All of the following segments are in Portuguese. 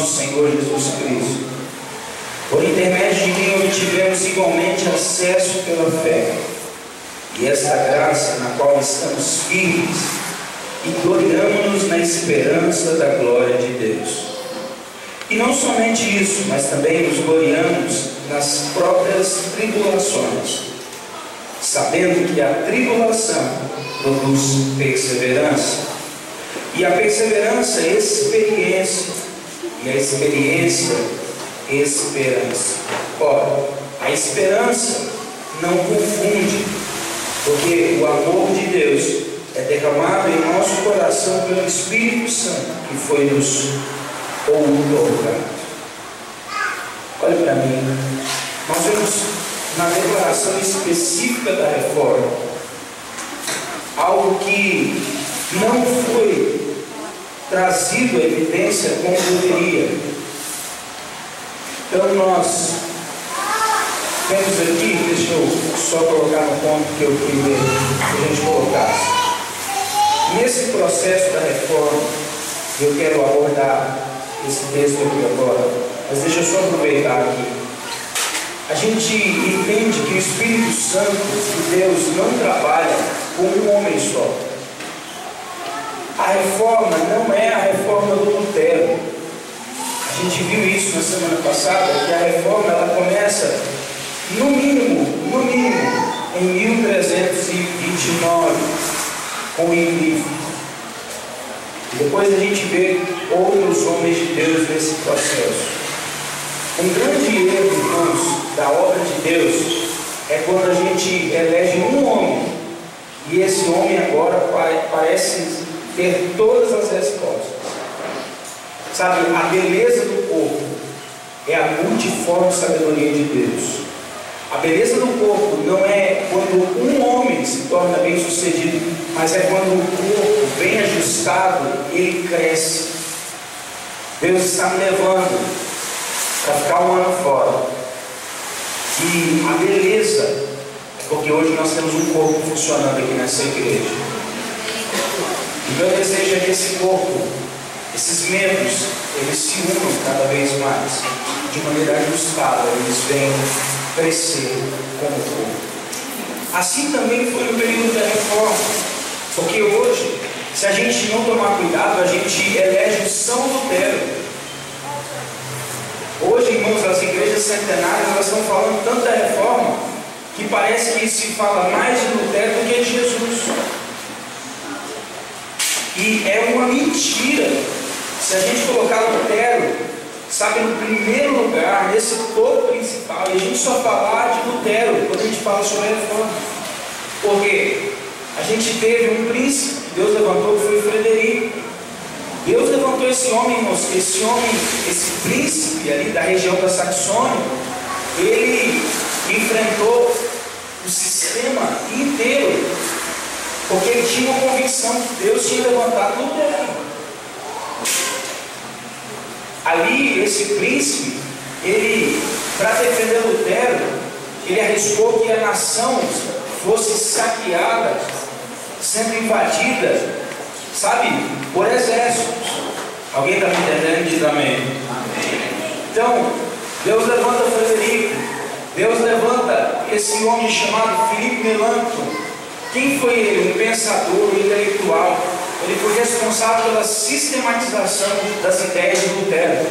nosso Senhor Jesus Cristo. Por intermédio de quem obtivemos igualmente acesso pela fé. E esta graça na qual estamos firmes e gloriamos-nos na esperança da glória de Deus. E não somente isso, mas também nos gloriamos nas próprias tribulações, sabendo que a tribulação produz perseverança, e a perseverança experiência, e a experiência esperança. Ora, a esperança não confunde, porque o amor de Deus é derramado em nosso coração pelo Espírito Santo que foi nos outorgado. Olha para mim, nós vemos na declaração específica da reforma algo que não foi trazido à evidência como deveria. Então nós temos aqui, deixa eu só colocar no ponto que eu queria que a gente colocasse. Nesse processo da reforma, eu quero abordar esse texto aqui agora, mas deixa eu só aproveitar aqui. A gente entende que o Espírito Santo de Deus não trabalha com um homem só. A reforma não é a reforma do Lutero. A gente viu isso na semana passada, que a reforma ela começa, no mínimo, no mínimo, em 1329 com o E depois a gente vê outros homens de Deus nesse processo. Um grande erro, irmãos, da obra de Deus é quando a gente elege um homem e esse homem agora parece ter todas as respostas. Sabe, a beleza do corpo é a multiforme sabedoria de Deus. A beleza do corpo não é quando um homem se torna bem sucedido, mas é quando o corpo bem ajustado, ele cresce. Deus está me levando para ficar um ano fora. E a beleza é porque hoje nós temos um corpo funcionando aqui nessa igreja. O meu desejo é que esse corpo, esses membros, eles se unam cada vez mais, de maneira ajustada, eles venham crescer como corpo. Assim também foi no período da reforma, porque hoje, se a gente não tomar cuidado, a gente elege o São Lutero. Hoje, irmãos, as igrejas centenárias elas estão falando tanto da reforma que parece que se fala mais de Lutero do que de Jesus. E é uma mentira. Se a gente colocar Lutero sabe, no primeiro lugar, nesse topo principal, e a gente só falar de Lutero quando a gente fala sobre a reforma. Porque a gente teve um príncipe que Deus levantou, que foi Frederico. Deus levantou esse homem, irmãos, esse homem, esse príncipe ali da região da Saxônia, ele enfrentou o sistema inteiro, porque ele tinha uma convicção que Deus tinha levantado Lutero. Ali, esse príncipe, ele, para defender Lutero, ele arriscou que a nação fosse saqueada, sendo invadida, sabe, por exércitos. Alguém está me entendendo? Diz amém. Então, Deus levanta Frederico, Deus levanta esse homem chamado Filipe Melanchthon. Quem foi ele? Um pensador, um intelectual ele foi responsável pela sistematização das ideias de Lutero.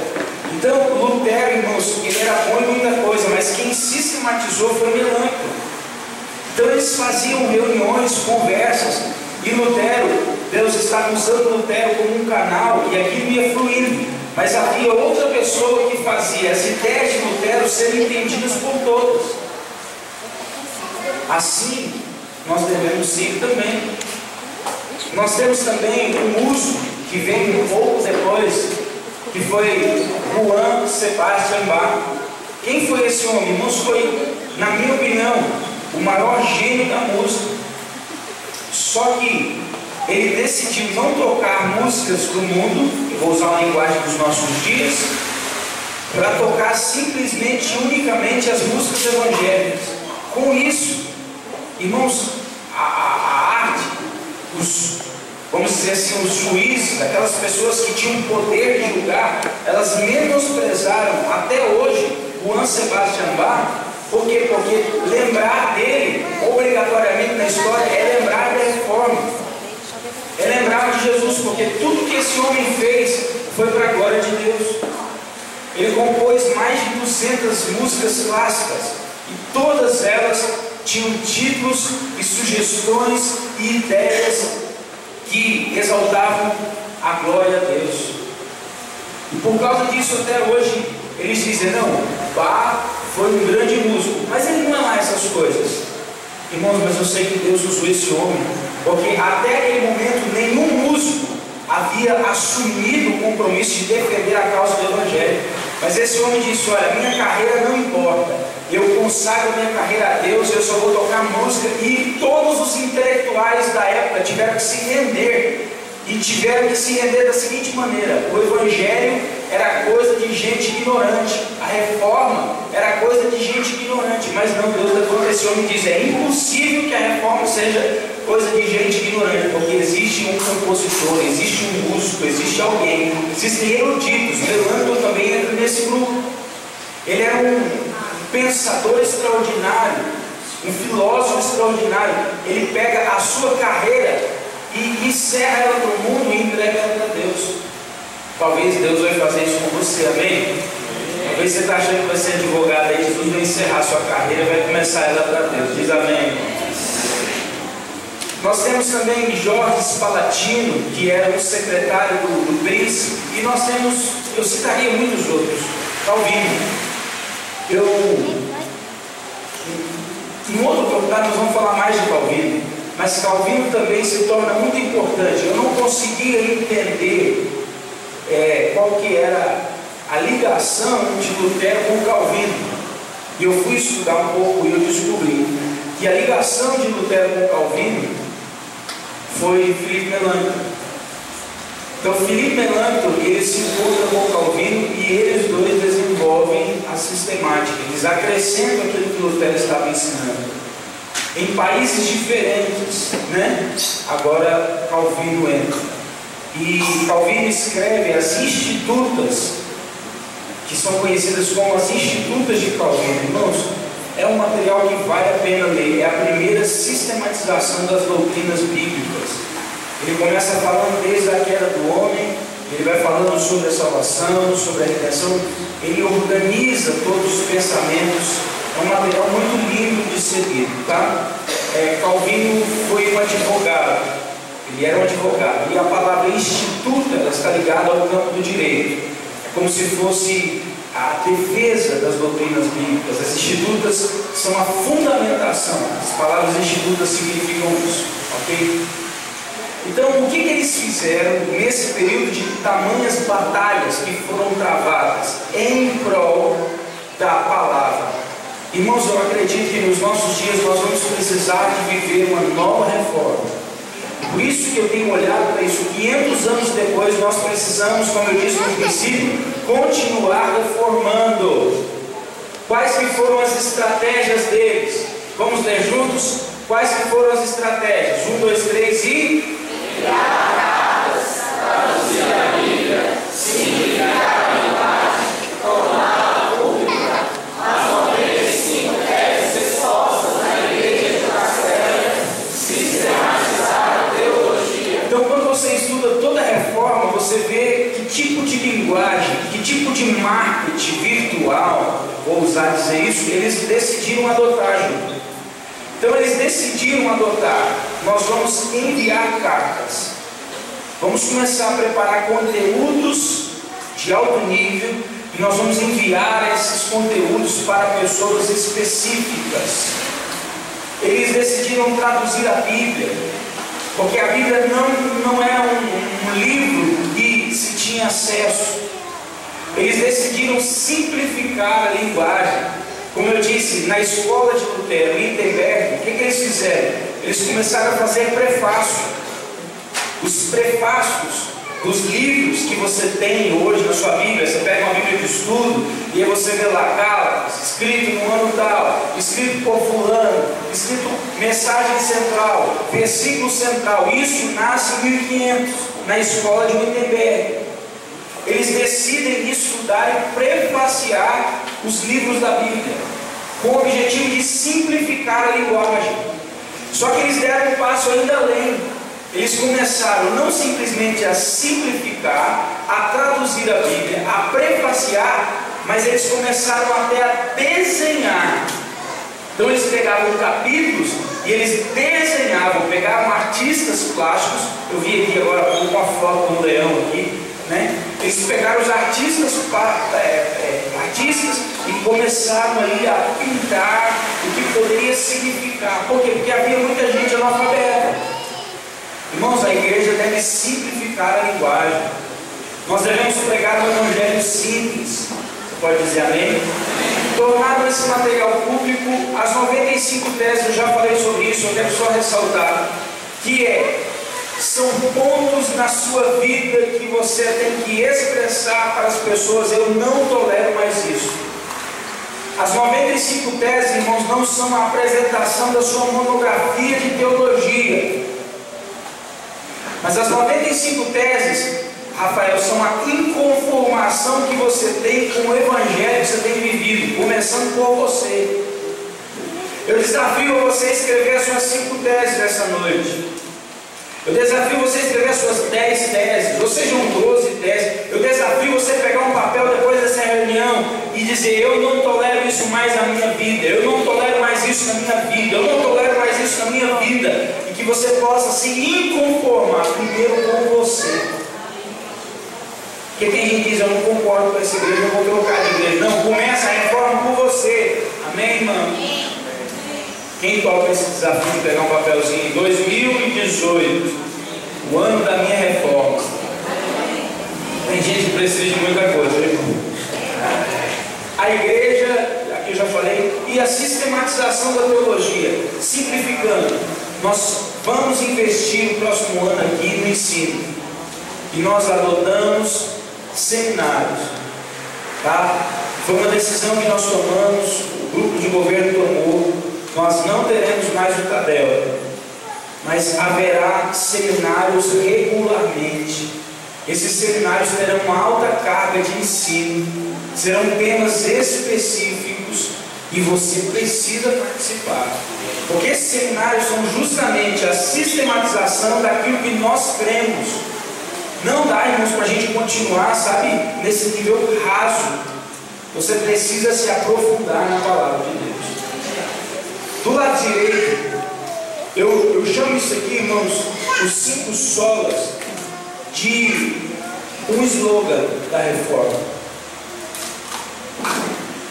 Então, Lutero, irmãos, ele era bom em muita coisa, mas quem sistematizou foi Melancthon. Então, eles faziam reuniões, conversas, e Lutero, Deus estava usando Lutero como um canal, e aquilo ia fluindo. Mas havia outra pessoa que fazia as ideias de Lutero serem entendidas por todos. Assim, nós devemos ser também. Nós temos também um uso que vem um pouco depois, que foi Juan Sebastian Bach. Quem foi esse homem? Irmãos, foi, na minha opinião, o maior gênio da música. Só que ele decidiu não tocar músicas do mundo, vou usar a linguagem dos nossos dias, para tocar simplesmente, unicamente as músicas evangélicas. Com isso, irmãos, a, a, a arte, os, vamos dizer assim, os juízes, aquelas pessoas que tinham poder de julgar, elas menosprezaram até hoje Juan Sebastian Bach. Por quê? Porque lembrar dele, obrigatoriamente na história, é lembrar da reforma. É lembrar de Jesus, porque tudo que esse homem fez foi para a glória de Deus. Ele compôs mais de 200 músicas clássicas e todas elas tinham títulos e sugestões e ideias que exaltavam a glória a Deus. E por causa disso, até hoje, eles dizem: não, Bach foi um grande músico, mas ele não é lá essas coisas. Irmãos, mas eu sei que Deus usou esse homem, porque até aquele momento nenhum músico havia assumido o compromisso de defender a causa do Evangelho. Mas esse homem disse: Olha, minha carreira não importa, eu consagro minha carreira a Deus, eu só vou tocar música. E todos os intelectuais da época tiveram que se render e tiveram que se render da seguinte maneira: o Evangelho era coisa de gente ignorante, a reforma era coisa de gente ignorante, mas não, Deus levanta esse homem e diz: é impossível que a reforma seja coisa de gente ignorante, porque existe um compositor, existe um músico, existe alguém, existem eruditos. Melanchthon também entra nesse grupo. Ele era um pensador extraordinário, um filósofo extraordinário. Ele pega a sua carreira e encerra ela para o mundo e entrega ela para Deus. Talvez Deus vai fazer isso com você, amém? Talvez você está achando que vai ser advogado aí, Jesus vai encerrar sua carreira vai começar ela para Deus. Diz amém. Nós temos também Jorge Spalatino, que era o secretário do, do príncipe, e nós temos, eu citaria muitos outros, Calvino. Eu, em outro oportunidade nós vamos falar mais de Calvino. Mas Calvino também se torna muito importante. Eu não conseguia entender é, qual que era a ligação de Lutero com Calvino. E eu fui estudar um pouco e eu descobri que a ligação de Lutero com Calvino foi Filipe Melanchthon. Então Filipe Melanchthon ele se encontra com Calvino e eles dois desenvolvem a sistemática. Eles acrescentam aquilo que Lutero estava ensinando em países diferentes, né? Agora Calvino entra. E Calvino escreve as institutas, que são conhecidas como as institutas de Calvino. Irmãos, é um material que vale a pena ler. É a primeira sistematização das doutrinas bíblicas. Ele começa falando desde a queda do homem, ele vai falando sobre a salvação, sobre a redenção, ele organiza todos os pensamentos é um material muito lindo de ser lido, tá? É, Calvino foi um advogado, ele era um advogado, e a palavra instituta está ligada ao campo do direito. É como se fosse a defesa das doutrinas bíblicas. As institutas são a fundamentação. As palavras institutas significam isso, ok? Então, o que, que eles fizeram nesse período de tamanhas batalhas que foram travadas em prol da palavra? Irmãos, eu acredito que nos nossos dias nós vamos precisar de viver uma nova reforma. Por isso que eu tenho olhado para isso. 500 anos depois, nós precisamos, como eu disse no princípio, continuar reformando. Quais que foram as estratégias deles? Vamos ler juntos? Quais que foram as estratégias? Um, dois, três e. Criar traduzir a Bíblia, simplificar você vê que tipo de linguagem, que tipo de marketing virtual, vou usar dizer isso, eles decidiram adotar junto. Então eles decidiram adotar. Nós vamos enviar cartas. Vamos começar a preparar conteúdos de alto nível e nós vamos enviar esses conteúdos para pessoas específicas. Eles decidiram traduzir a Bíblia, porque a Bíblia não, não é um, um livro se tinha acesso. Eles decidiram simplificar a linguagem. Como eu disse, na escola de Lutero, em Wittenberg, o que, que eles fizeram? Eles começaram a fazer prefácio. Os prefácios dos livros que você tem hoje na sua Bíblia. Você pega uma Bíblia de estudo e aí você vê lá, escrito no ano tal, escrito por fulano, escrito mensagem central, versículo central. Isso nasce em 1500, na escola de Wittenberg. Eles decidem estudar e prefaciar os livros da Bíblia, com o objetivo de simplificar a linguagem. Só que eles deram um passo ainda além. Eles começaram não simplesmente a simplificar, a traduzir a Bíblia, a prefaciar, mas eles começaram até a desenhar. Então eles pegavam capítulos e eles desenhavam, pegavam artistas plásticos. Eu vi aqui agora uma foto do leão aqui, né? Eles pegaram os artistas, é, é, artistas e começaram ali a pintar o que poderia significar. Por quê? Porque havia muita gente analfabeta. Irmãos, a igreja deve simplificar a linguagem. Nós devemos pregar um evangelho simples. Pode dizer amém? Tornar esse material público, as 95 teses, eu já falei sobre isso, eu quero só ressaltar, que é, são pontos na sua vida que você tem que expressar para as pessoas, eu não tolero mais isso. As 95 teses, irmãos, não são a apresentação da sua monografia de teologia. Mas as 95 teses, Rafael, são a inconformação que você tem com o evangelho que você tem vivido, começando por você. Eu desafio você a escrever as suas cinco teses nessa noite. Eu desafio você a escrever as suas dez teses, ou sejam 12 teses. Eu desafio você a pegar um papel depois dessa reunião e dizer: Eu não tolero isso mais na minha vida, eu não tolero mais isso na minha vida, eu não tolero mais isso na minha vida. E que você possa se inconformar primeiro com você. Porque tem gente que diz: Eu não concordo com essa igreja, eu vou trocar de igreja. Não, começa a reforma por você. Amém, irmão? Quem toca esse desafio de pegar um papelzinho? 2018, o ano da minha reforma. Tem gente que precisa de muita coisa, irmão. A igreja, aqui eu já falei, e a sistematização da teologia. Simplificando, nós vamos investir no próximo ano aqui no ensino. E nós adotamos seminários. Tá? Foi uma decisão que nós tomamos, o grupo de governo tomou nós não teremos mais o Tadel, mas haverá seminários regularmente. Esses seminários terão uma alta carga de ensino, serão temas específicos e você precisa participar. Porque esses seminários são justamente a sistematização daquilo que nós cremos. Não dá, irmãos, para a gente continuar, sabe, nesse nível raso. Você precisa se aprofundar na palavra de Deus. Do lado direito, eu, eu chamo isso aqui, irmãos, os cinco solas de um slogan da reforma.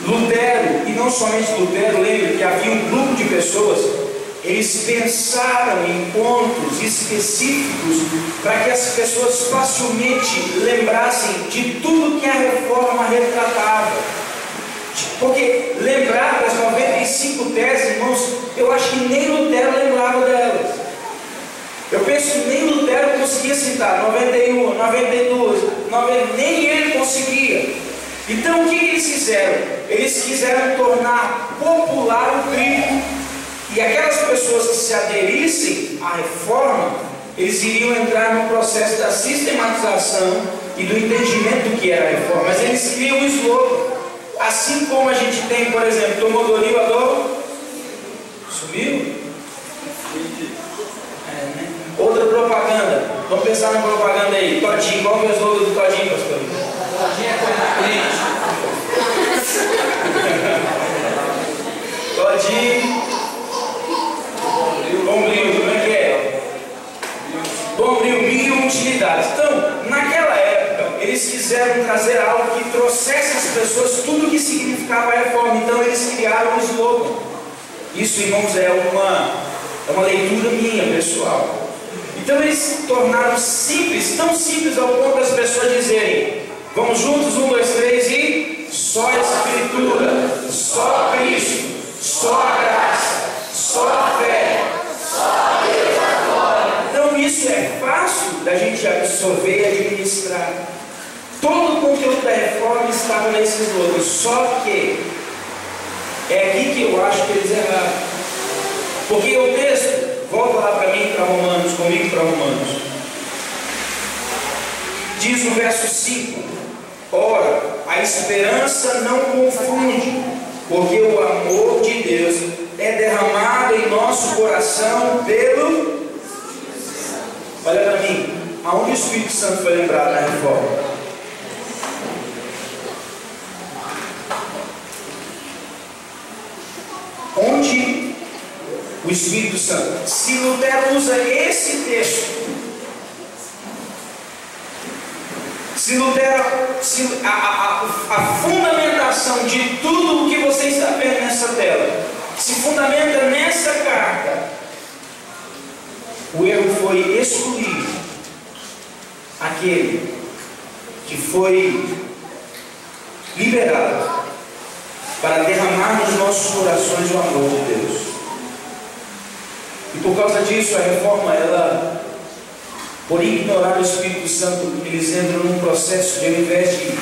Lutero, e não somente Lutero, lembra que havia um grupo de pessoas, eles pensaram em pontos específicos para que as pessoas facilmente lembrassem de tudo que a reforma retratava. Porque lembrar das 95 teses, irmãos, eu acho que nem Lutero lembrava delas. Eu penso que nem Lutero conseguia citar 91, 92, 90, nem ele conseguia. Então o que eles fizeram? Eles quiseram tornar popular o trigo. E aquelas pessoas que se aderissem à reforma, eles iriam entrar no processo da sistematização e do entendimento do que era a reforma. Mas eles criam um slogan. Assim como a gente tem, por exemplo, tomou do Adoro, sumiu? É, né? Outra propaganda, vamos pensar na propaganda aí. Todinho, qual é o slogan do Todinho, pastor? Todinho é coisa. Todinho. Bombril, como é que é? Bombril, mil utilidades. Então, naquela época, eles quiseram trazer algo que trouxesse às pessoas tudo o que significava a reforma. Então, eles criaram um slogan. Isso, irmãos, é uma, é uma leitura minha, pessoal. Então, eles tornaram simples, tão simples ao ponto das pessoas dizerem: Vamos juntos, um, dois, três e só a Escritura, só Cristo, só a graça, só a fé, só Deus agora. Então, isso é fácil da gente absorver e administrar. Todo o conteúdo da reforma estava nesses outros, só que é aqui que eu acho que eles erraram. Porque o texto, volta lá para mim, para Romanos, comigo para Romanos. Diz no verso 5: Ora, a esperança não confunde, porque o amor de Deus é derramado em nosso coração pelo. Olha para mim, aonde o Espírito Santo foi lembrado na reforma? Onde o Espírito Santo, se Lutero usa esse texto, se Lutero, se a, a, a, fundamentação de tudo o que você está vendo nessa tela, se fundamenta nessa carta, o erro foi excluir aquele que foi liberado para derramar nos nossos corações o amor de Deus. E por causa disso, a reforma, ela, por ignorar o Espírito Santo, eles entram num processo de, ao invés de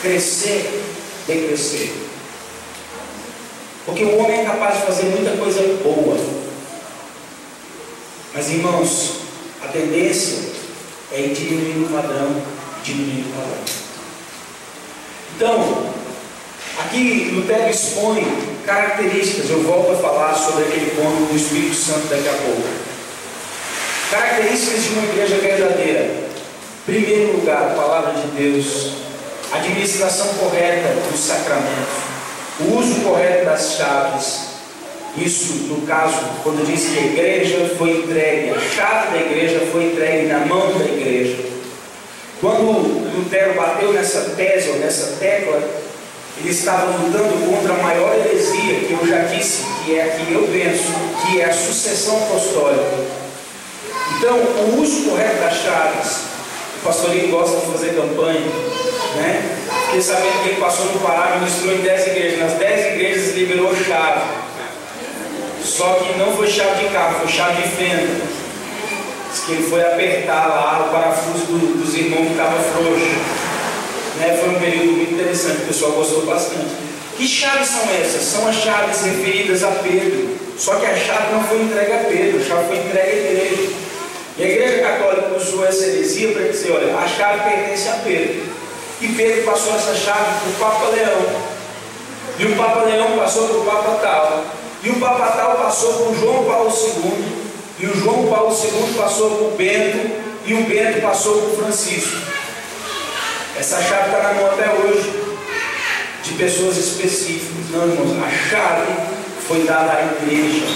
crescer, decrescer. Porque o homem é capaz de fazer muita coisa boa. Mas, irmãos, a tendência é ir diminuindo o padrão, diminuindo o padrão. Então, Aqui Lutero expõe características, eu volto a falar sobre aquele ponto do Espírito Santo daqui a pouco. Características de uma igreja verdadeira. Primeiro lugar, a palavra de Deus, administração correta dos sacramentos, o uso correto das chaves. Isso, no caso, quando diz que a igreja foi entregue, a chave da igreja foi entregue na mão da igreja. Quando Lutero bateu nessa tese ou nessa tecla, ele estava lutando contra a maior heresia que eu já disse, que é a que eu penso, que é a sucessão apostólica. Então, o uso correto das chaves, o pastorinho gosta de fazer campanha, né? Fiquei sabendo que ele passou no Pará, ministrou em 10 igrejas, nas 10 igrejas liberou chave. Só que não foi chave de carro, foi chave de fenda. Diz que ele foi apertar lá o parafuso do, dos irmãos que estava frouxo. Né? Foi um período muito interessante, o pessoal gostou bastante. Que chaves são essas? São as chaves referidas a Pedro. Só que a chave não foi entregue a Pedro, a chave foi entregue à igreja. E a igreja católica usou essa heresia para dizer, olha, a chave pertence a Pedro. E Pedro passou essa chave para o Papa Leão. E o Papa Leão passou para o Papa Tal. E o Papa Tal passou o João Paulo II. E o João Paulo II passou o Bento. E o Bento passou o Francisco. Essa chave está na mão até hoje, de pessoas específicas. Não, irmãos, a chave foi dada à igreja,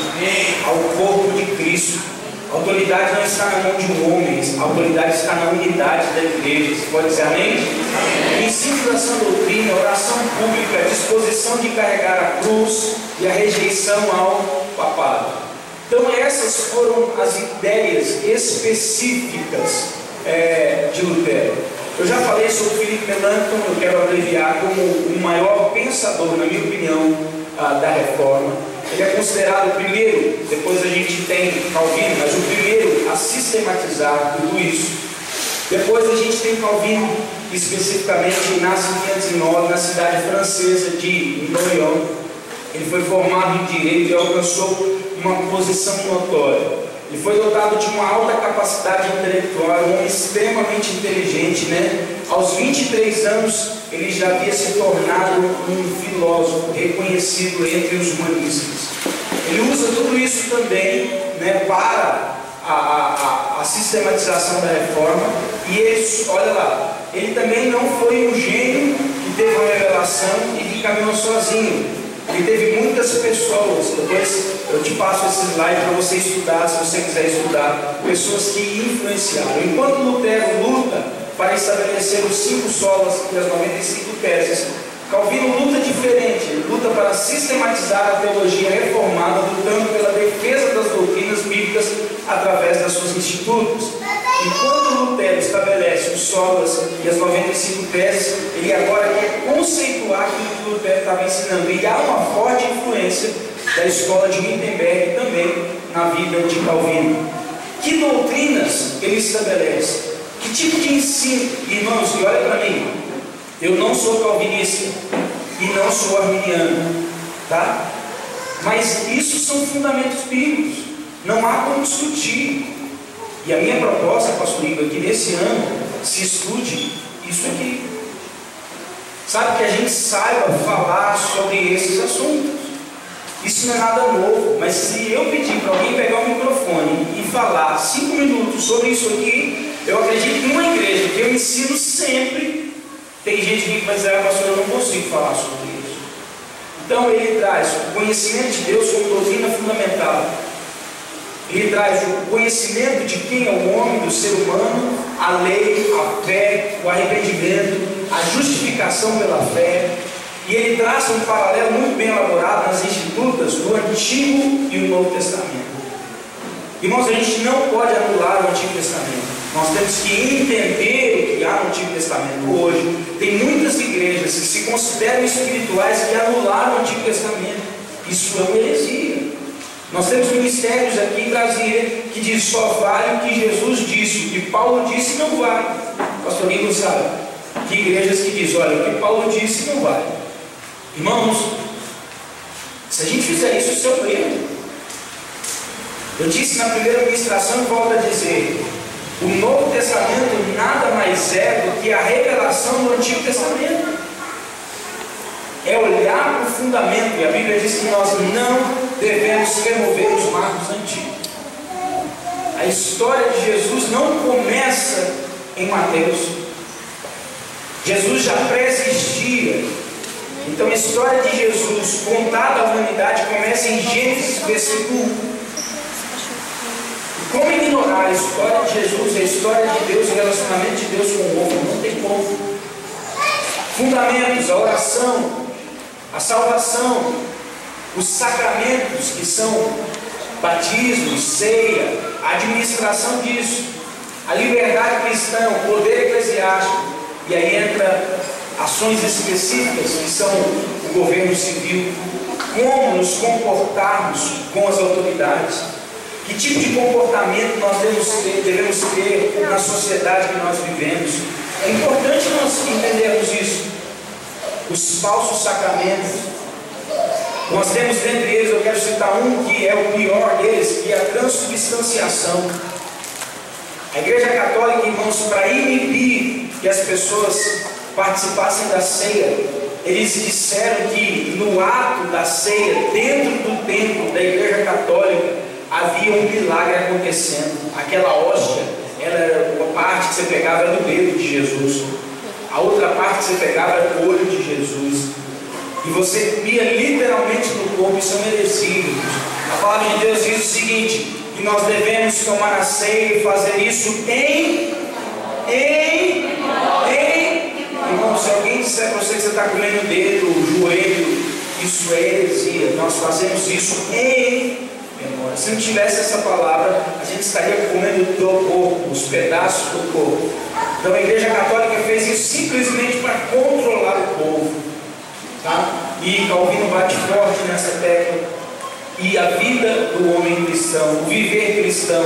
ao corpo de Cristo. A autoridade não está na mão de um homem, a autoridade está na unidade da igreja. Você pode dizer amém? amém. Ensino da sã doutrina, oração pública, disposição de carregar a cruz e a rejeição ao papado. Então, essas foram as ideias específicas é, de Lutero. Eu já falei sobre Felipe Melanchthon, eu quero abreviar como o maior pensador, na minha opinião, ah, da reforma. Ele é considerado o primeiro, depois a gente tem Calvino, mas o primeiro a sistematizar tudo isso. Depois a gente tem Calvino, que especificamente nasce em 509 na cidade francesa de Noyon. Ele foi formado em direito e alcançou uma posição notória. Ele foi dotado de uma alta capacidade intelectual, um homem extremamente inteligente, né? Aos 23 anos, ele já havia se tornado um filósofo reconhecido entre os humanistas. Ele usa tudo isso também né, para a, a, a sistematização da reforma. E ele, olha lá, ele também não foi um gênio que teve uma revelação e que caminhou sozinho. Ele teve muitas pessoas, depois eu te passo esse slide para você estudar, se você quiser estudar, pessoas que influenciaram. Enquanto Lutero luta para estabelecer os cinco solas e as 95 teses, Calvino luta diferente, luta para sistematizar a teologia reformada, lutando pela defesa das doutrinas bíblicas através das suas institutos. Enquanto Lutero estabelece os solas e as 95 teses, ele agora quer conceituar aquilo que Lutero estava ensinando. E há uma forte influência da escola de Wittenberg também na vida de Calvino. Que doutrinas ele estabelece? Que tipo de ensino? Irmãos, e olha para mim, eu não sou calvinista e não sou arminiano, tá? Mas isso são fundamentos bíblicos, não há como discutir. E a minha proposta, pastor Igor, é que nesse ano se estude isso aqui. Sabe que a gente saiba falar sobre esses assuntos. Isso não é nada novo, mas se eu pedir para alguém pegar o microfone e falar cinco minutos sobre isso aqui, eu acredito que numa igreja que eu ensino sempre, tem gente que vai dizer, ah, pastor, eu não consigo falar sobre isso. Então ele traz o conhecimento de Deus como doutrina fundamental. Ele traz o conhecimento de quem é o homem, do ser humano, a lei, a fé, o arrependimento, a justificação pela fé, e ele traça um paralelo muito bem elaborado nas institutas do Antigo e o Novo Testamento. Irmãos, a gente não pode anular o Antigo Testamento. Nós temos que entender o que há no Antigo Testamento hoje. Tem muitas igrejas que se consideram espirituais que anularam o Antigo Testamento. Isso é uma heresia. Nós temos ministérios aqui em Brasília que diz só vale o que Jesus disse, o que Paulo disse não vale. Pastor Igor sabe. Que igrejas que diz, olha, o que Paulo disse não vale. Irmãos, se a gente fizer isso, é um erro. Eu disse na primeira ministração e volto a dizer: o Novo Testamento nada mais é do que a revelação do Antigo Testamento. É olhar para o fundamento, e a Bíblia diz que nós não devemos remover os marcos antigos. A história de Jesus não começa em Mateus. Jesus já pré-existia então a história de Jesus contada à humanidade começa em Gênesis, versículo 1. Como ignorar a história de Jesus, a história de Deus, o relacionamento de Deus com o homem? Não tem como. Fundamentos, a oração, a salvação, os sacramentos que são batismo, ceia, a administração disso, a liberdade cristã, o poder eclesiástico, e aí entra ações específicas que são o governo civil, como nos comportarmos com as autoridades, que tipo de comportamento nós devemos ter, devemos ter na sociedade que nós vivemos. É importante nós entendermos isso. Os falsos sacramentos. Nós temos dentre eles, eu quero citar um que é o pior deles, que é a transubstanciação. A Igreja Católica, irmãos, para inibir que as pessoas participassem da ceia, eles disseram que no ato da ceia, dentro do templo da Igreja Católica, havia um milagre acontecendo. Aquela hóstia, ela era uma parte que você pegava era do dedo de Jesus, a outra parte que você pegava era o olho de Jesus. E você comia literalmente no corpo, isso é heresia. A palavra de Deus diz o seguinte: que nós devemos tomar a ceia e fazer isso em, em Irmão, se alguém disser para você que você está comendo o dedo, o joelho, isso é heresia. Nós fazemos isso em memória. Se não tivesse essa palavra, a gente estaria comendo do corpo, os pedaços do corpo. Então a Igreja Católica fez isso simplesmente para controlar o povo. Tá? E Calvino bate forte nessa tecla. E a vida do homem cristão, o viver cristão,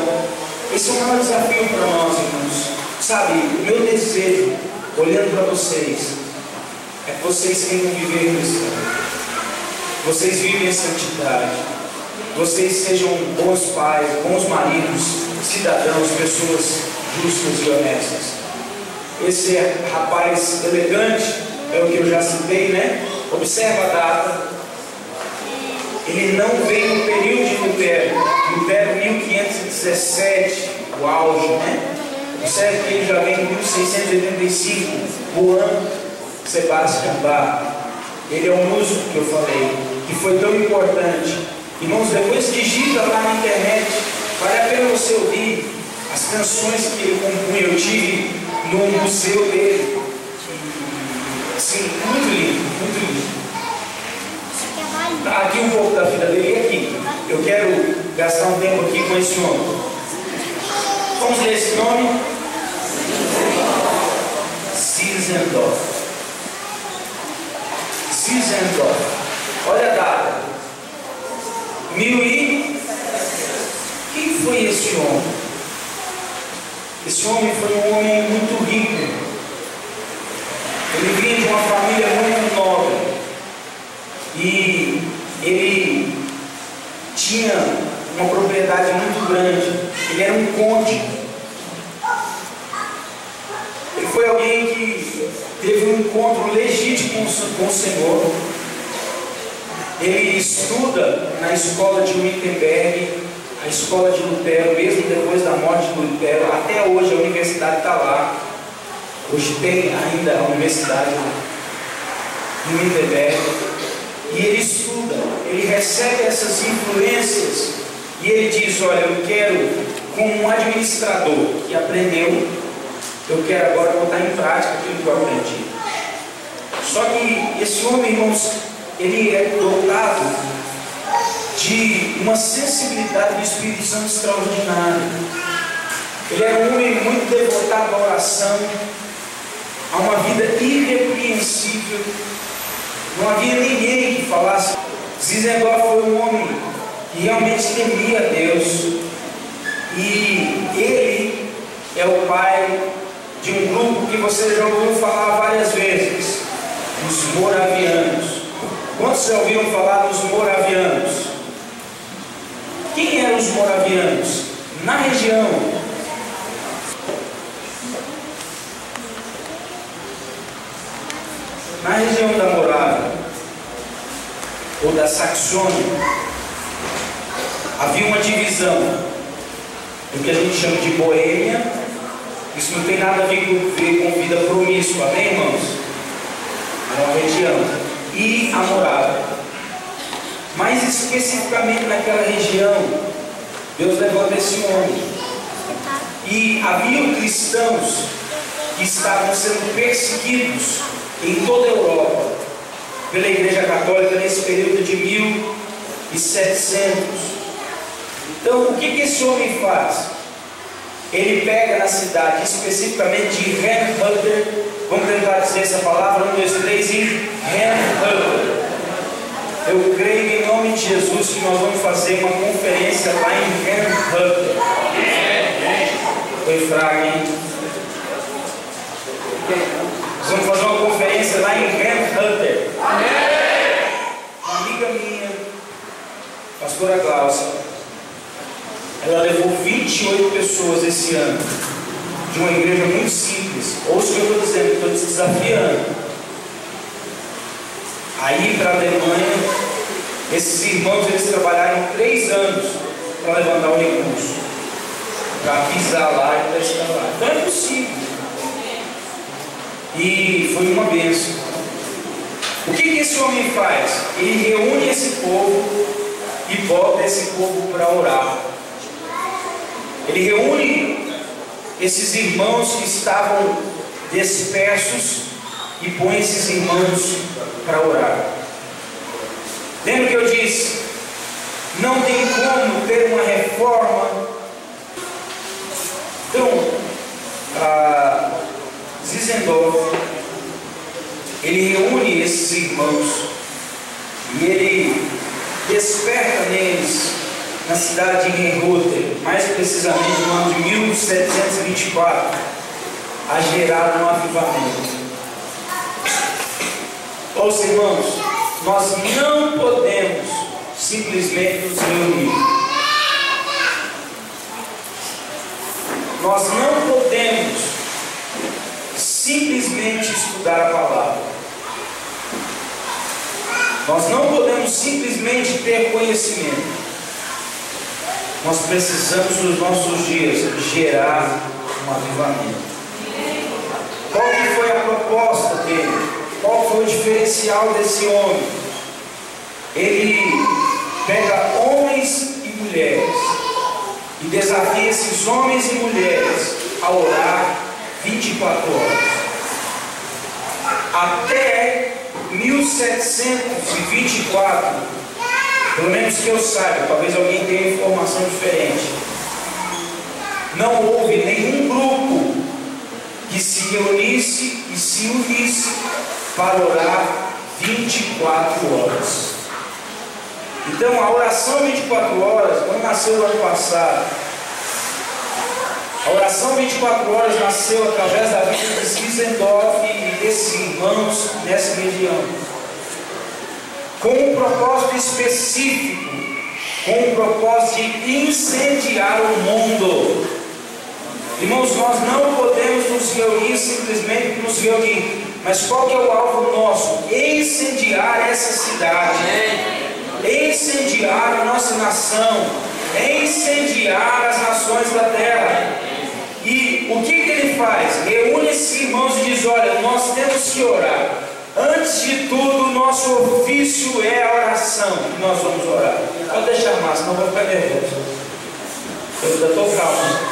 esse é o maior desafio para nós, irmãos. Sabe, o meu desejo olhando para vocês, é que vocês tenham viver cristão. Vocês vivem em santidade. Vocês sejam bons pais, bons maridos, cidadãos, pessoas justas e honestas. Esse rapaz elegante é o que eu já citei, né? Observa a data. Ele não veio no período de Lutero. Lutero 1517, o auge, né? Observe que ele já vem em 1685, Juan Sebastian Bach. Ele é um músico que eu falei, que foi tão importante. Irmãos, depois digita lá na internet, vale a pena você ouvir as canções que ele compunha. Eu tive no museu dele. Sim, muito lindo, muito lindo. Aqui um pouco da vida dele e aqui. Eu quero gastar um tempo aqui com esse homem. Vamos ler esse nome? Zizendorf. Zizendorf. Olha a data. Mil e. Quem foi esse homem? Esse Esse homem foi um homem muito rico. Ele vinha de uma família muito nobre. E ele tinha uma propriedade muito grande. Ele era um conde. Ele foi alguém que teve um encontro legítimo com o Senhor. Ele estuda na escola de Wittenberg, a escola de Lutero, mesmo depois da morte de Lutero, até hoje a universidade está lá. Hoje tem ainda a universidade em Wittenberg. E ele estuda, ele recebe essas influências e ele diz: Olha, eu quero, como um administrador que aprendeu, eu quero agora botar em prática aquilo que eu aprendi. Só que esse homem, irmãos, ele é dotado de uma sensibilidade do Espírito Santo extraordinária. Ele era um homem muito devotado à oração, a uma vida irrepreensível. Não havia ninguém que falasse. Zizendorf foi um homem que realmente temia Deus. E ele é o pai de um grupo que você já ouviu falar várias vezes, os moravianos. Quantos já ouviram falar dos moravianos? Quem eram os moravianos? Na região na região da Morávia ou da Saxônia havia uma divisão do que a gente chama de Boêmia. Isso não tem nada a ver com, vida promíscua, amém, irmãos? Uma região. E a Morávia. Mais especificamente naquela região, Deus levanta esse homem. E havia cristãos que estavam sendo perseguidos em toda a Europa pela Igreja Católica nesse período de 1700. Então, o que, que esse homem faz? Ele pega na cidade, especificamente de Renhutter, vamos tentar dizer essa palavra, um, dois, três, e Renhutter. Eu creio em nome de Jesus que nós vamos fazer uma conferência lá em Renhutter. Foi fraco, hein? Nós vamos fazer uma conferência lá em Renhutter. Uma amiga minha, pastora Glaucia, ela levou 28 pessoas esse ano, de uma igreja muito simples. Ouça o que eu estou dizendo, estou te desafiando Aí para a Alemanha, esses irmãos eles trabalharam três anos para levantar o recurso, para pisar lá e para estar lá. Então é possível. E foi uma bênção. O que, que esse homem faz? Ele reúne esse povo e bota esse povo para orar. Ele reúne esses irmãos que estavam dispersos e põe esses irmãos para orar. Lembra que eu disse? Não tem como ter uma reforma. Então, a Zizendorf, ele reúne esses irmãos e ele desperta neles na cidade de Henruter, mais precisamente no ano de 1724, a gerar um avivamento. Ouça, irmãos, nós não podemos simplesmente nos reunir. Nós não podemos simplesmente estudar a palavra. Nós não podemos simplesmente ter conhecimento. Nós precisamos nos nossos dias gerar um avivamento. Qual que foi a proposta dele? Qual foi o diferencial desse homem? Ele pega homens e mulheres e desafia esses homens e mulheres a orar 24 horas. Até 1724, pelo menos que eu saiba, talvez alguém tenha informação diferente. Não houve nenhum grupo que se reunisse e se unisse para orar 24 horas. Então, a oração 24 horas, quando nasceu o ano passado, A oração 24 horas nasceu através da vida de Cisendorf e desses irmãos nessa região, com um propósito específico, com o propósito de incendiar o mundo. Irmãos, nós não podemos nos reunir simplesmente nos reunir, mas qual que é o alvo nosso? Incendiar essa cidade, incendiar a nossa nação, incendiar as nações da terra. E o que, que ele faz? Reúne esses irmãos e diz: Olha, nós temos que orar. Antes de tudo, nosso ofício é a oração que nós vamos orar. Pode deixar mais, senão vou ficar nervoso. Eu estou calmo.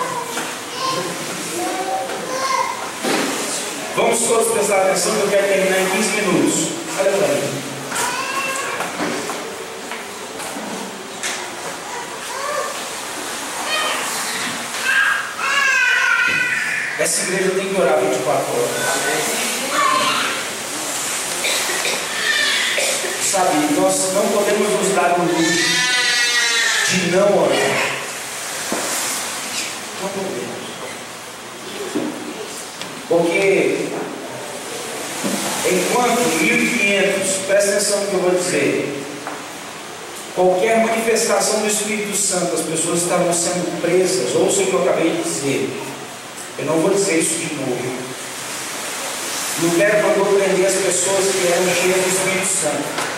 Vamos todos prestar atenção que eu quero terminar em 15 minutos. Olha para mim. Essa igreja tem que orar 24 horas. Sabe, nós não podemos nos dar o luxo de não orar. Não podemos. Porque enquanto 1500, presta atenção no que eu vou dizer, qualquer manifestação do Espírito Santo, as pessoas estavam sendo presas, ouça o que eu acabei de dizer. Eu não vou dizer isso de novo. Lutero mandou prender as pessoas que eram cheias do Espírito Santo.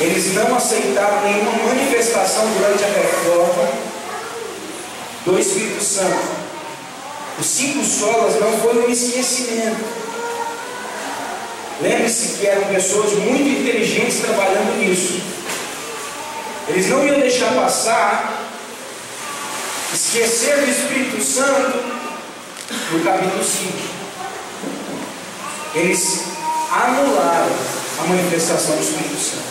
Eles não aceitaram nenhuma manifestação durante a reforma do Espírito Santo. Os cinco solas não foi um esquecimento. Lembre-se que eram pessoas muito inteligentes trabalhando nisso. Eles não iam deixar passar Esquecer do Espírito Santo no capítulo 5. Eles anularam a manifestação do Espírito Santo.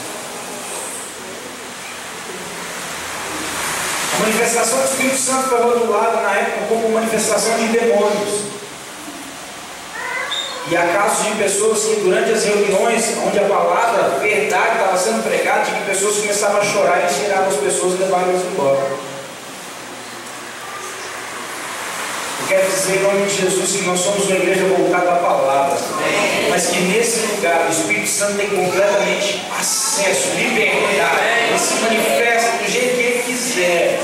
Manifestação do Espírito Santo foi rotulada na época como manifestação de demônios. E há casos de pessoas que durante as reuniões, onde a palavra verdade estava sendo pregada, de que pessoas começavam a chorar e tiravam as pessoas e levavam elas embora. quero dizer em nome de Jesus que nós somos uma igreja voltada à palavra, mas que nesse lugar o Espírito Santo tem completamente acesso, liberdade, ele se manifesta do jeito que ele quiser.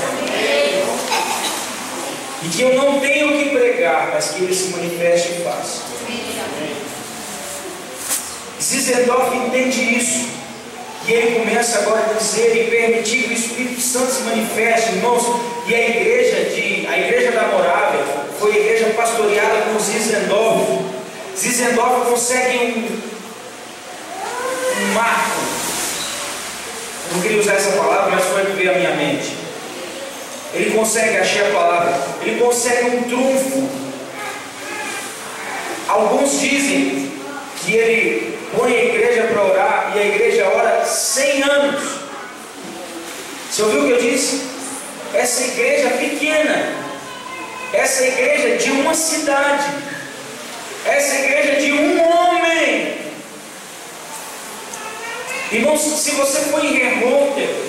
E que eu não tenho que pregar, mas que ele se manifeste e faça. Zizendorf entende isso. E ele começa agora a dizer e permitir que o Espírito Santo se manifeste, irmãos. E a igreja de, a igreja da Morávia foi a igreja pastoreada por Zizendorf. Zizendorf consegue um, um marco. Não queria usar essa palavra, mas foi o que veio à minha mente. Ele consegue, achei a palavra, ele consegue um trunfo. Alguns dizem que ele põe a igreja para orar e a igreja ora 100 anos. Você ouviu o que eu disse? Essa igreja pequena, essa igreja de uma cidade, essa igreja de um homem. Irmãos, se você for em Remonter,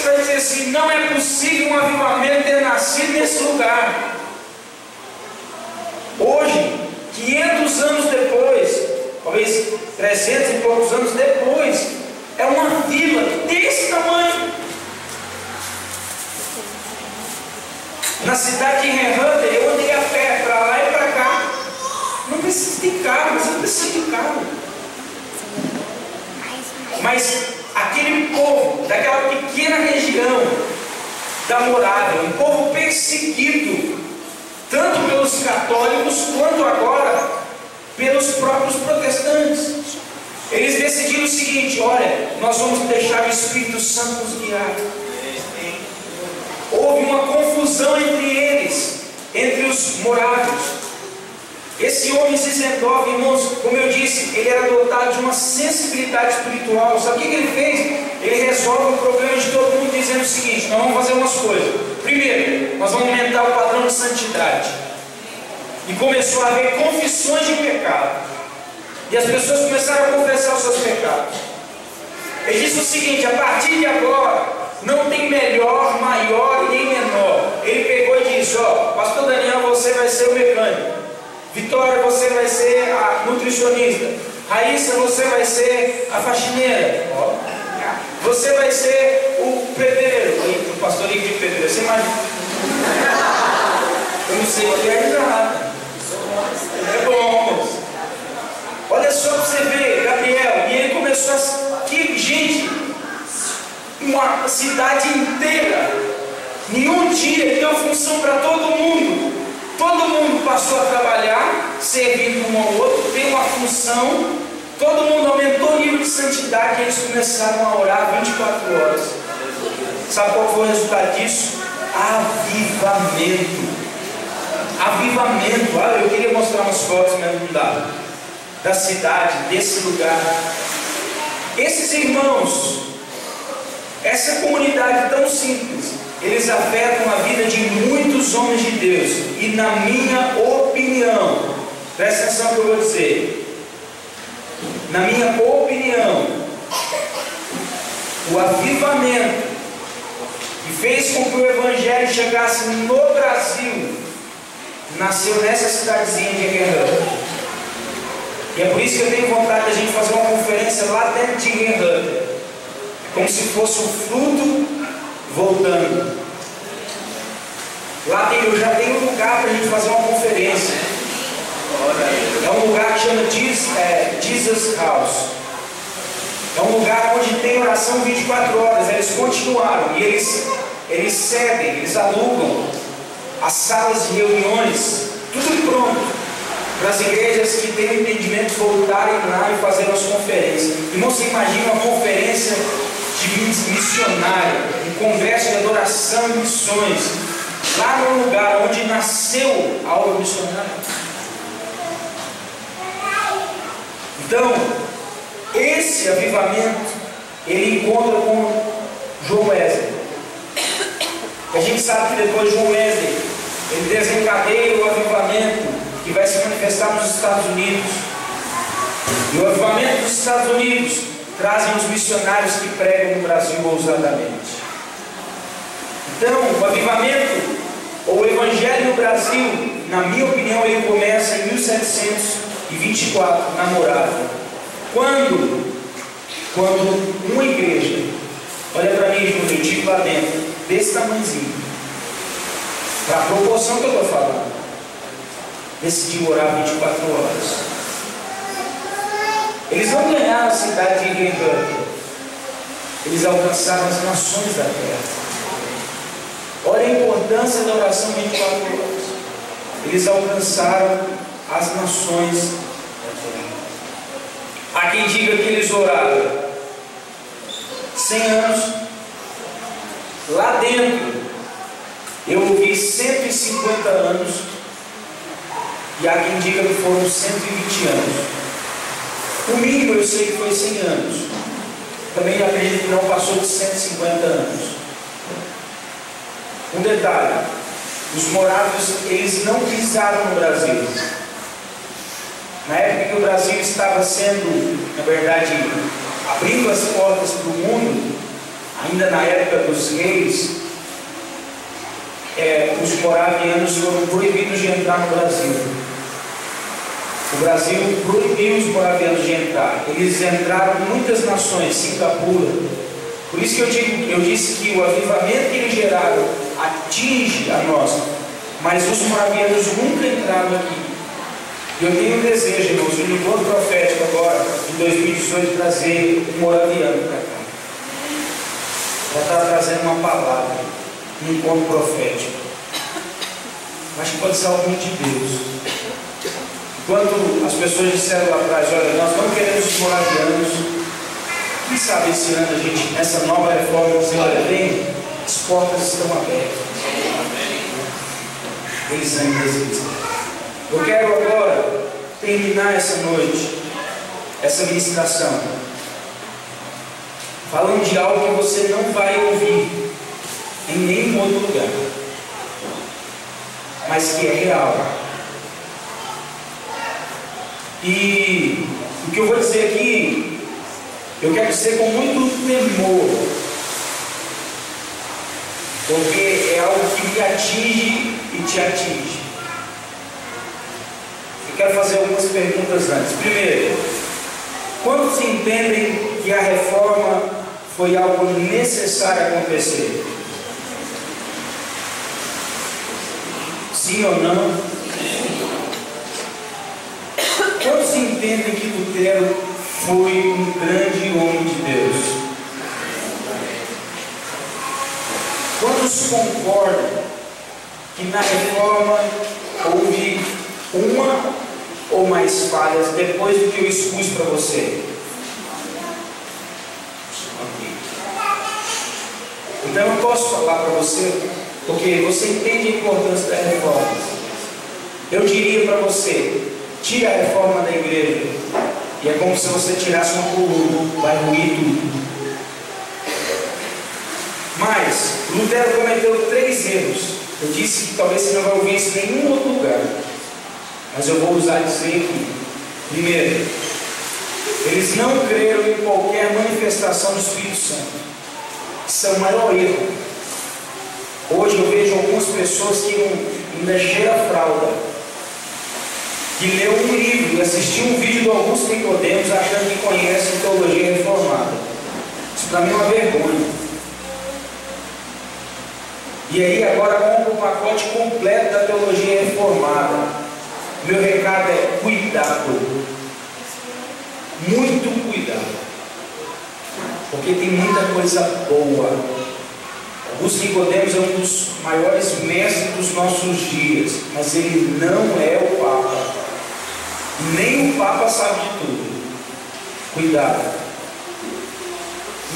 você vai dizer assim: não é possível um avivamento ter nascido nesse lugar. Hoje, 500 anos depois, talvez 300 e poucos anos depois, é uma vila desse tamanho. Na cidade de Rehunter, eu andei a pé para lá e para cá. Não precisa de carro, mas não precisa de carro. Mas aquele povo, daquela pequena região da Morávia, um povo perseguido, tanto pelos católicos quanto agora pelos próprios protestantes. Eles decidiram o seguinte: olha, nós vamos deixar o Espírito Santo nos guiar. Houve uma confusão entre eles, entre os moráveis. Esse homem Zizendov, irmãos, como eu disse, ele era dotado de uma sensibilidade espiritual. Sabe o que ele fez? Ele resolve o problema de todo mundo dizendo o seguinte: nós vamos fazer umas coisas. Primeiro, nós vamos aumentar o padrão de santidade. E começou a haver confissões de pecado. E as pessoas começaram a confessar os seus pecados. Ele disse o seguinte: a partir de agora, Não tem melhor, maior e nem menor. Ele pegou e disse: Ó, Pastor Daniel, você vai ser o mecânico. Vitória, você vai ser a nutricionista. Raíssa, você vai ser a faxineira. Você vai ser o pedreiro. O pastor de pedreiro. Você imagina? Eu não sei o que é nada. É bom. Olha só para você ver, Gabriel. E ele começou a. Que gente! Uma cidade inteira. Nenhum dia deu função para todo mundo. Todo mundo passou a trabalhar, servindo um ao outro, tem uma função. Todo mundo aumentou o nível de santidade e eles começaram a orar 24 horas. Sabe qual foi o resultado disso? Avivamento. Avivamento. Ah, eu queria mostrar umas fotos, mas não dá. Da cidade, desse lugar. Esses irmãos, essa comunidade tão simples, eles afetam a vida de muitos homens de Deus. E na minha opinião, presta atenção que eu vou dizer. Na minha opinião, o avivamento que fez com que o Evangelho chegasse no Brasil, nasceu nessa cidadezinha de Guerreiro. E é por isso que eu tenho vontade de a gente fazer uma conferência lá dentro de Guerreiro. Como se fosse o fruto Voltando. Lá tem, eu já tenho um lugar para a gente fazer uma conferência. É um lugar que chama Jesus, é, Jesus House. É um lugar onde tem oração 24 horas. Eles continuaram e eles, eles cedem, eles alugam as salas de reuniões, tudo pronto para as igrejas que têm entendimento voltarem lá e fazer as conferências. Irmão, você imagina uma conferência de missionário, um congresso de adoração e missões, lá no lugar onde nasceu a obra missionária. Então, esse avivamento, ele encontra com João Wesley. A gente sabe que depois João Wesley, ele desencadeia o avivamento que vai se manifestar nos Estados Unidos. E o avivamento dos Estados Unidos trazem os missionários que pregam no Brasil ousadamente. Então, o avivamento, ou o evangelho no Brasil, na minha opinião, ele começa em 1724, na Morada. Quando? Quando uma igreja, olha para mim, Júnior, eu tive lá dentro, desse tamanhozinho, para a proporção que eu estou falando, decidiu orar 24 horas. Eles não ganharam a cidade de Gengan, eles alcançaram as nações da terra. Olha a importância da oração 24 horas. Eles alcançaram as nações da terra. Há quem diga que eles oraram 100 anos. Lá dentro, eu ouvi 150 anos. E há quem diga que foram 120 anos. O mínimo eu sei que foi 100 anos. Também acredito que não passou de 150 anos. Um detalhe: os morados eles não pisaram no Brasil. Na época que o Brasil estava sendo, na verdade, abrindo as portas para o mundo, ainda na época dos reis, é, os moravianos foram proibidos de entrar no Brasil. O Brasil proibiu os moravianos de entrar. Eles entraram muitas nações, Singapura. Por isso que eu, digo, eu disse que o avivamento que eles geraram atinge a nós. Mas os moravianos nunca entraram aqui. E eu tenho um desejo, irmãos, um encontro profético agora, em 2018, trazer um moraviano para cá. Já está trazendo uma palavra, um encontro profético. Acho que pode ser algo de Deus. Quando as pessoas disseram lá atrás, olha, nós não queremos os moravianos, quem sabe esse ano a gente, nessa nova reforma, você olha bem, as portas estão abertas. Eles ainda existem. Eu quero agora terminar essa noite, essa ministração, falando de algo que você não vai ouvir em nenhum outro lugar, mas que é real. E o que eu vou dizer aqui, eu quero dizer com muito temor. porque é algo que me atinge e te atinge. Eu quero fazer algumas perguntas antes. Primeiro, quantos entendem que a reforma foi algo necessário acontecer? Sim ou não? Quantos entendem que Lutero foi um grande homem de Deus? Quantos concordam que na reforma houve uma ou mais falhas depois do que eu expus para você? Então eu posso falar para você porque você entende a importância da reforma. Eu diria para você: tire a reforma da igreja. E é como se você tirasse uma coluna, vai ruir tudo. Mas, Lutero cometeu três erros. Eu disse que talvez você não vai ouvir isso em nenhum outro lugar. Mas eu vou usar dizer aqui. Primeiro, eles não creram em qualquer manifestação do Espírito Santo. Isso é o maior erro. Hoje eu vejo algumas pessoas que ainda a fralda, que leu um livro e assistiu um vídeo de alguns Nicodemos achando que conhecem teologia reformada. Isso para mim é uma vergonha. E aí agora compra o pacote completo da teologia reformada. Meu recado é cuidado. Muito cuidado. Porque tem muita coisa boa os Nicodemos é um dos maiores mestres dos nossos dias, mas ele não é o Papa. Nem o Papa sabe de tudo. Cuidado.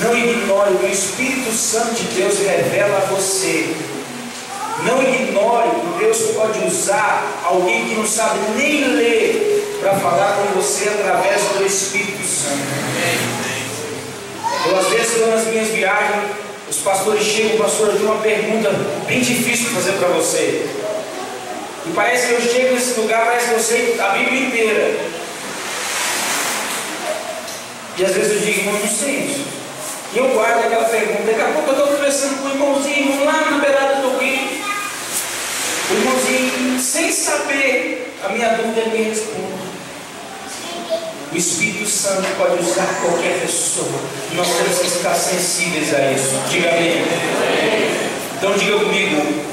Não ignore o que o Espírito Santo de Deus revela a você. Não ignore que Deus pode usar alguém que não sabe nem ler para falar com você através do Espírito Santo. Eu às vezes estou nas minhas viagens os pastores chegam, pastor, eu tenho uma pergunta bem difícil para fazer para você. E parece que eu chego nesse lugar, parece que eu sei a Bíblia inteira. E às vezes eu digo, irmão, não sei isso. E eu guardo aquela pergunta. Daqui a pouco eu estou conversando com o irmãozinho lá na beirada do rio. O irmãozinho, sem saber a minha dúvida, me responde. O Espírito Santo pode usar qualquer pessoa. Nós temos que estar sensíveis a isso. Diga amém. Então diga comigo.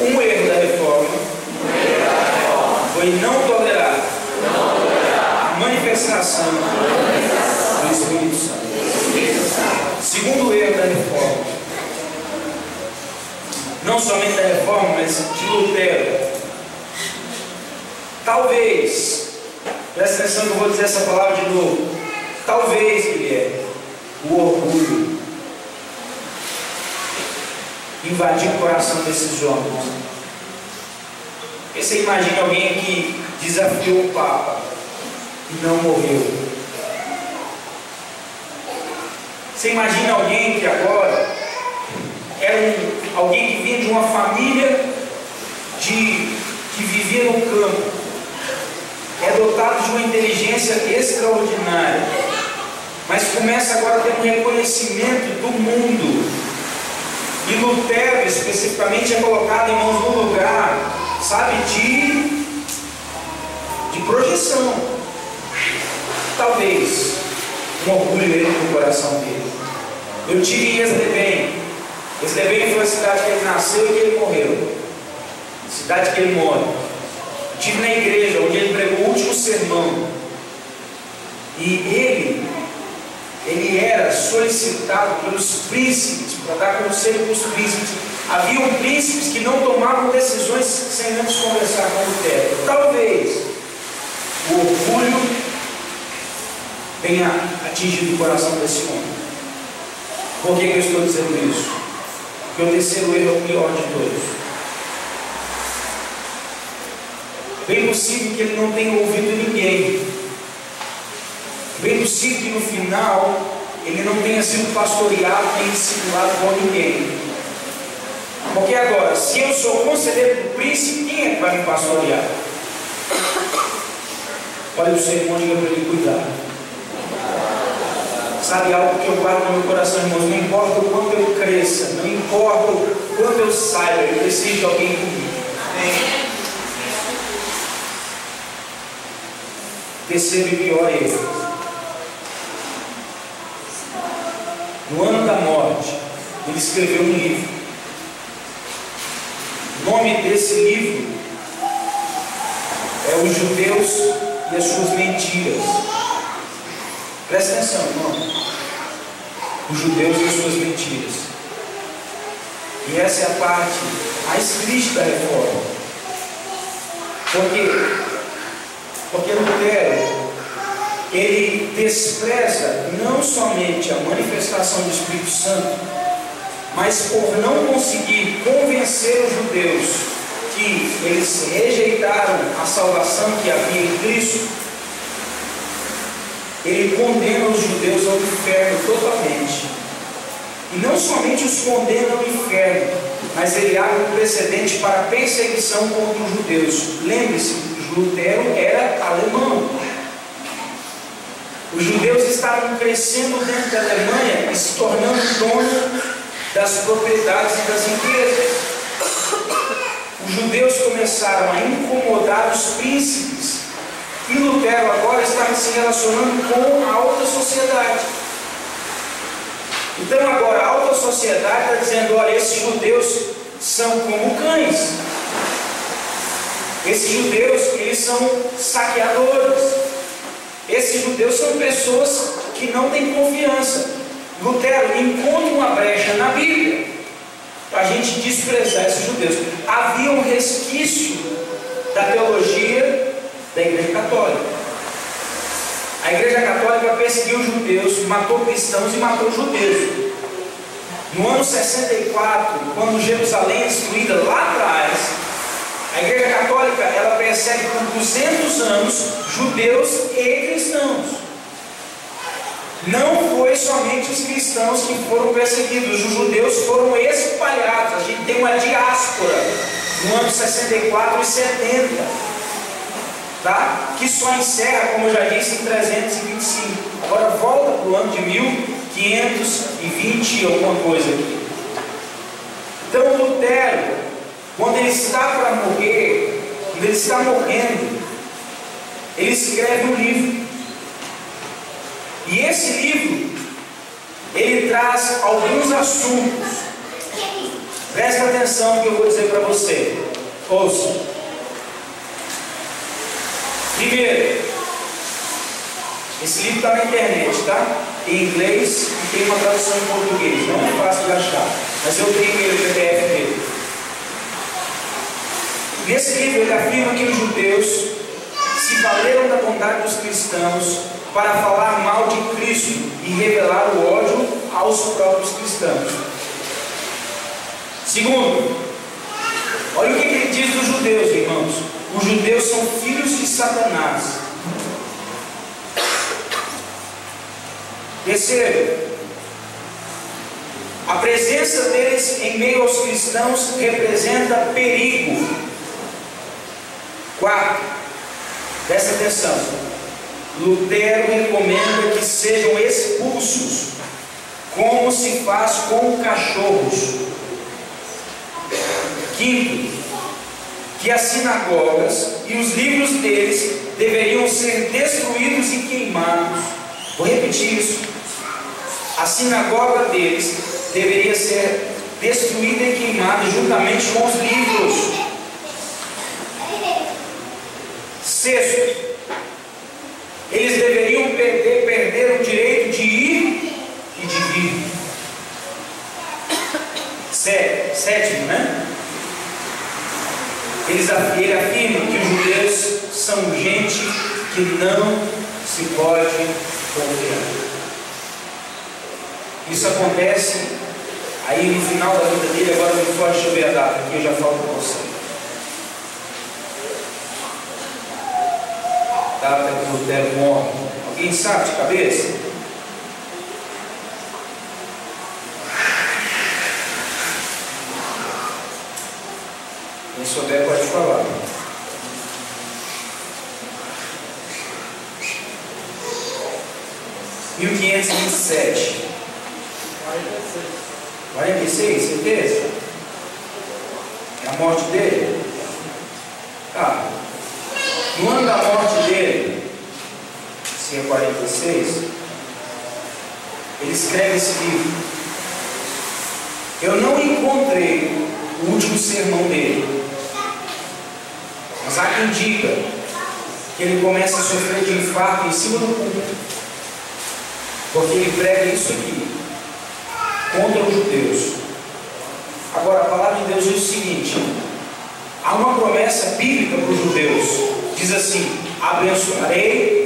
Um erro da reforma foi não tolerar a manifestação do Espírito Santo. Segundo erro da reforma. Não somente da reforma, mas de Lutero. Talvez Presta atenção que eu vou dizer essa palavra de novo. Talvez, Guilherme, o orgulho invadiu o coração desses homens. Você imagina alguém que desafiou o Papa e não morreu. Você imagina alguém que agora era um, alguém que vinha de uma família de, que vivia no campo é dotado de uma inteligência extraordinária, mas começa agora a ter um reconhecimento do mundo. E Lutero, especificamente, é colocado em do lugar, sabe, de, de projeção. Talvez um orgulho ele no coração dele. Eu tive em Esdebem. Esdebem foi a cidade que ele nasceu e que ele morreu. Cidade que ele morre. Estive na igreja onde ele pregou o último sermão. E ele, ele era solicitado pelos príncipes, para dar conselho para os príncipes. Haviam príncipes que não tomavam decisões sem antes conversar com o Lutero. Talvez o orgulho tenha atingido o coração desse homem. Por que, que eu estou dizendo isso? Porque o terceiro erro é o pior de todos. Bem possível que ele não tenha ouvido ninguém. Bem possível que no final ele não tenha sido pastoreado nem discipulado por ninguém. Porque agora, se eu sou conselheiro do príncipe, quem é que vai me pastorear? Olha o sermão, diga para ele cuidar. Sabe algo que eu guardo no meu coração, irmãos? Não importa o quanto eu cresça não importa o quanto eu saiba, eu preciso de alguém comigo. Terceiro e pior erro. No ano da morte, ele escreveu um livro. O nome desse livro é Os Judeus e as Suas Mentiras. Presta atenção, irmão. Os judeus e as suas mentiras. E essa é a parte mais triste da reforma. Por quê? Porque Lutero, ele despreza não somente a manifestação do Espírito Santo, mas por não conseguir convencer os judeus que eles rejeitaram a salvação que havia em Cristo, ele condena os judeus ao inferno totalmente. E não somente os condena ao inferno, mas ele abre um precedente para perseguição contra os judeus. Lembre-se, Lutero era alemão. Os judeus estavam crescendo dentro da Alemanha e se tornando donos das propriedades e das empresas. Os judeus começaram a incomodar os príncipes e Lutero agora está se relacionando com a alta sociedade. Então agora a alta sociedade está dizendo, olha, esses judeus são como cães. Esses judeus, eles são saqueadores. Esses judeus são pessoas que não têm confiança. Lutero encontra uma brecha na Bíblia para a gente desprezar esses judeus. Havia um resquício da teologia da Igreja Católica. A Igreja Católica perseguiu judeus, matou cristãos e matou judeus. No ano 64, quando Jerusalém é destruída lá atrás, a Igreja Católica ela persegue por 200 anos judeus e cristãos. Não foi somente os cristãos que foram perseguidos, os judeus foram espalhados. A gente tem uma diáspora no ano 64 e 70 tá? que só encerra, como eu já disse, em 325. Agora volta para o ano de 1520 alguma coisa aqui. Então Lutero, quando ele está para morrer, quando ele está morrendo, ele escreve um livro. E esse livro, ele traz alguns assuntos. Presta atenção que eu vou dizer para você. Ouça. Primeiro, esse livro está na internet, tá? Em inglês e tem uma tradução em português. Não é fácil de achar, mas eu tenho ele PDF dele. Nesse livro ele afirma que os judeus se valeram da bondade dos cristãos para falar mal de Cristo e revelar o ódio aos próprios cristãos. Segundo, olha o que ele diz dos judeus, irmãos. Os judeus são filhos de Satanás. Terceiro, a presença deles em meio aos cristãos representa perigo. Quarto, presta atenção. Lutero recomenda que sejam expulsos, como se faz com cachorros. Quinto, que as sinagogas e os livros deles deveriam ser destruídos e queimados. Vou repetir isso. A sinagoga deles deveria ser destruída e queimada juntamente com os livros. Sexto, eles deveriam perder, perder o direito de ir e de vir. Sétimo, né? ele afirma que os judeus são gente que não se pode confiar. Isso acontece aí no final da vida dele, agora me foge de verdade, porque eu já falo com você. Data que Lutero morre. Alguém sabe de cabeça? Quem souber pode falar. Mil quinhentos e vinte e sete. 46, certeza? É a morte dele? 45 46, ele escreve esse livro. Eu não encontrei o último sermão dele, mas há quem diga que ele começa a sofrer de infarto em cima do culto, porque ele prega isso aqui, contra os judeus. Agora, a palavra de Deus diz o seguinte: há uma promessa bíblica para os judeus, diz assim: abençoarei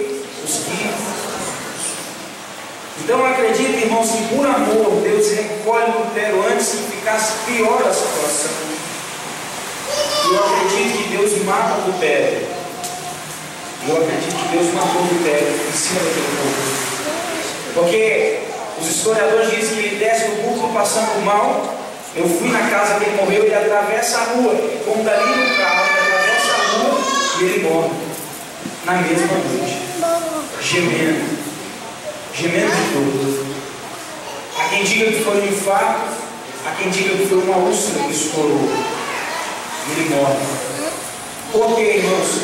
os que. Então acredito, irmãos, que por amor Deus recolhe Lutero antes que ficasse pior a situação. Eu acredito que Deus mata Lutero. Eu acredito que Deus matou Lutero em cima daquele povo. Porque os historiadores dizem que ele desce do púlpito passando mal. Eu fui na casa que ele morreu, ele atravessa a rua. Como dali no carro, ele atravessa a rua e ele morre. Na mesma noite. Gemendo. Gemendo de dor. Há quem diga que foi um infarto, há quem diga que foi uma úlcera que estourou. Ele morre. Por que, irmãos?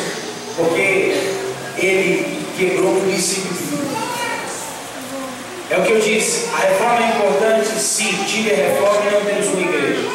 Porque ele quebrou o princípio. É o que eu disse, a reforma é importante, sim, tive a reforma e não temos uma igreja.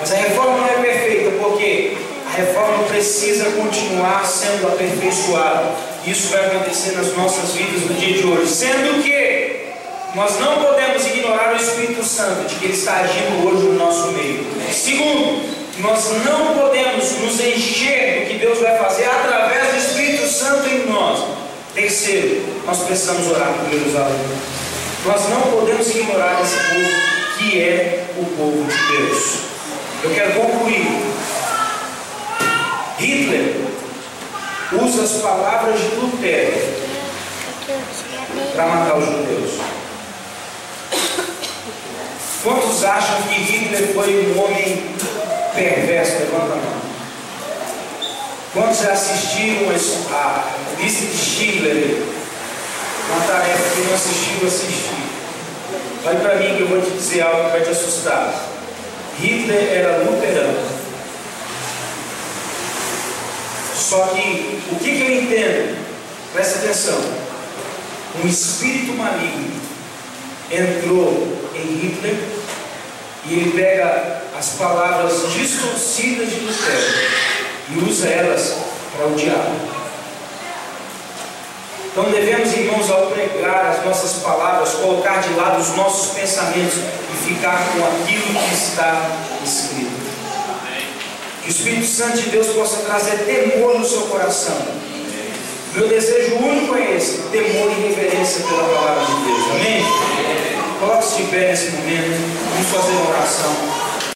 Mas a reforma não é perfeita, porque a reforma precisa continuar sendo aperfeiçoada. Isso vai acontecer nas nossas vidas no dia de hoje. Sendo que nós não podemos ignorar o Espírito Santo, de que Ele está agindo hoje no nosso meio. Segundo, nós não podemos nos encher do que Deus vai fazer através do Espírito Santo em nós. Terceiro, nós precisamos orar por Jerusalém. Nós não podemos ignorar esse povo que é o povo de Deus. Eu quero concluir. Hitler usa as palavras de Lutero para matar os judeus. Quantos acham que Hitler foi um homem perverso? Levanta a mão. Quantos já assistiram a lista de Schindler uma tarefa que não assistiu, assistir. Olhe para mim que eu vou te dizer algo que vai te assustar. Hitler era luterano. Só que o que, que eu entendo? Presta atenção. Um espírito maligno entrou em Hitler e ele pega as palavras distorcidas de Lutero e usa elas para o diabo. Então devemos, irmãos, ao pregar as nossas palavras, colocar de lado os nossos pensamentos e ficar com aquilo que está escrito. Que o Espírito Santo de Deus possa trazer temor no seu coração. Meu desejo único é esse: temor e reverência pela palavra de Deus. Amém? Coloque-se de pé nesse momento. Vamos fazer uma oração.